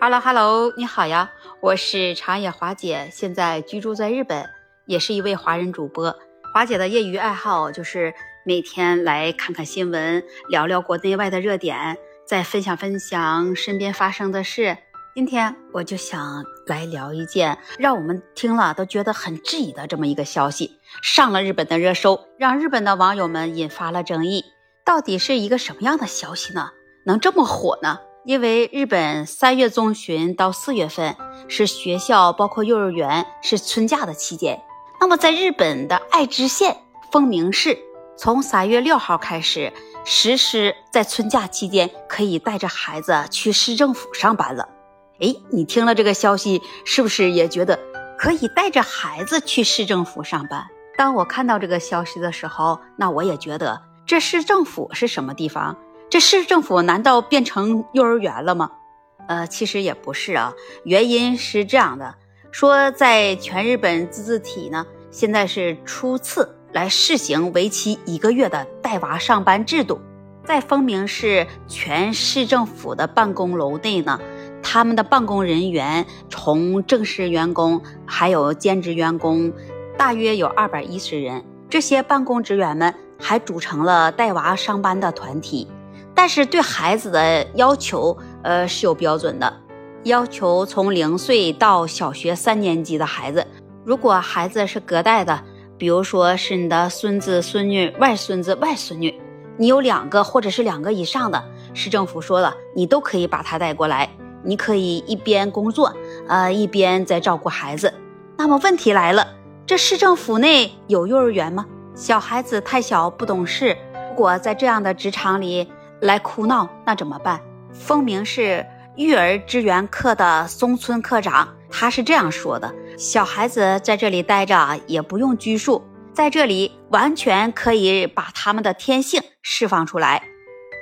Hello Hello，你好呀，我是长野华姐，现在居住在日本，也是一位华人主播。华姐的业余爱好就是每天来看看新闻，聊聊国内外的热点，再分享分享身边发生的事。今天我就想来聊一件让我们听了都觉得很质疑的这么一个消息，上了日本的热搜，让日本的网友们引发了争议。到底是一个什么样的消息呢？能这么火呢？因为日本三月中旬到四月份是学校包括幼儿园是春假的期间，那么在日本的爱知县丰明市，从三月六号开始实施在春假期间可以带着孩子去市政府上班了。哎，你听了这个消息，是不是也觉得可以带着孩子去市政府上班？当我看到这个消息的时候，那我也觉得这市政府是什么地方？这市政府难道变成幼儿园了吗？呃，其实也不是啊。原因是这样的：说在全日本自治体呢，现在是初次来试行为期一个月的带娃上班制度。在丰明市全市政府的办公楼内呢，他们的办公人员从正式员工还有兼职员工，大约有二百一十人。这些办公职员们还组成了带娃上班的团体。但是对孩子的要求，呃是有标准的，要求从零岁到小学三年级的孩子，如果孩子是隔代的，比如说是你的孙子、孙女、外孙子、外孙女，你有两个或者是两个以上的，市政府说了，你都可以把他带过来，你可以一边工作，呃一边在照顾孩子。那么问题来了，这市政府内有幼儿园吗？小孩子太小不懂事，如果在这样的职场里。来哭闹，那怎么办？丰明是育儿支援课的松村课长，他是这样说的：小孩子在这里待着也不用拘束，在这里完全可以把他们的天性释放出来。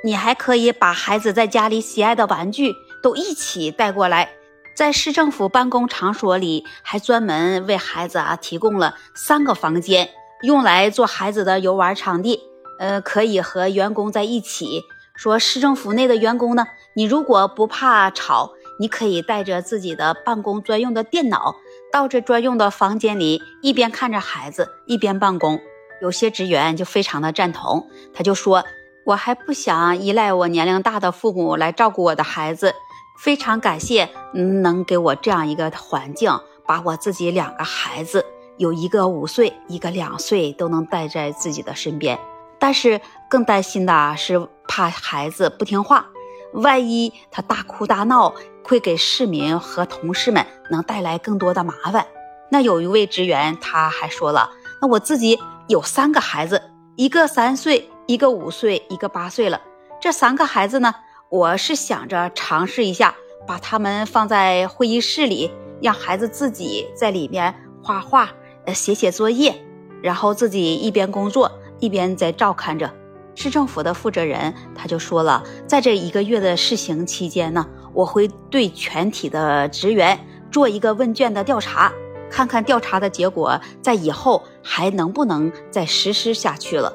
你还可以把孩子在家里喜爱的玩具都一起带过来。在市政府办公场所里，还专门为孩子啊提供了三个房间，用来做孩子的游玩场地。呃，可以和员工在一起。说市政府内的员工呢，你如果不怕吵，你可以带着自己的办公专用的电脑到这专用的房间里，一边看着孩子一边办公。有些职员就非常的赞同，他就说：“我还不想依赖我年龄大的父母来照顾我的孩子，非常感谢能给我这样一个环境，把我自己两个孩子，有一个五岁，一个两岁，都能带在自己的身边。”但是更担心的是，怕孩子不听话，万一他大哭大闹，会给市民和同事们能带来更多的麻烦。那有一位职员他还说了，那我自己有三个孩子，一个三岁，一个五岁，一个八岁了。这三个孩子呢，我是想着尝试一下，把他们放在会议室里，让孩子自己在里面画画，呃，写写作业，然后自己一边工作。一边在照看着，市政府的负责人他就说了，在这一个月的试行期间呢，我会对全体的职员做一个问卷的调查，看看调查的结果，在以后还能不能再实施下去了。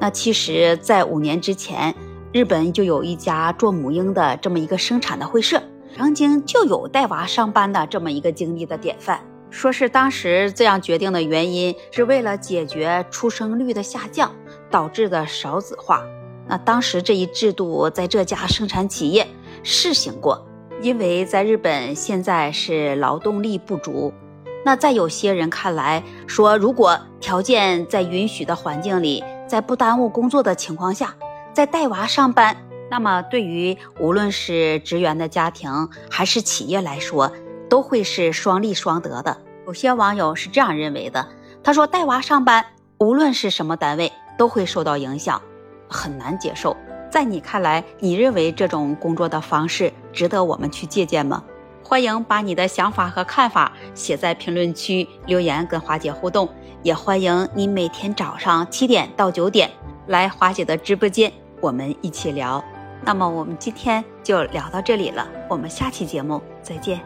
那其实，在五年之前，日本就有一家做母婴的这么一个生产的会社，曾经就有带娃上班的这么一个经历的典范。说是当时这样决定的原因，是为了解决出生率的下降导致的少子化。那当时这一制度在这家生产企业试行过，因为在日本现在是劳动力不足。那在有些人看来，说如果条件在允许的环境里，在不耽误工作的情况下，在带娃上班，那么对于无论是职员的家庭还是企业来说，都会是双利双得的。有些网友是这样认为的，他说带娃上班，无论是什么单位都会受到影响，很难接受。在你看来，你认为这种工作的方式值得我们去借鉴吗？欢迎把你的想法和看法写在评论区留言，跟华姐互动。也欢迎你每天早上七点到九点来华姐的直播间，我们一起聊。那么我们今天就聊到这里了，我们下期节目再见。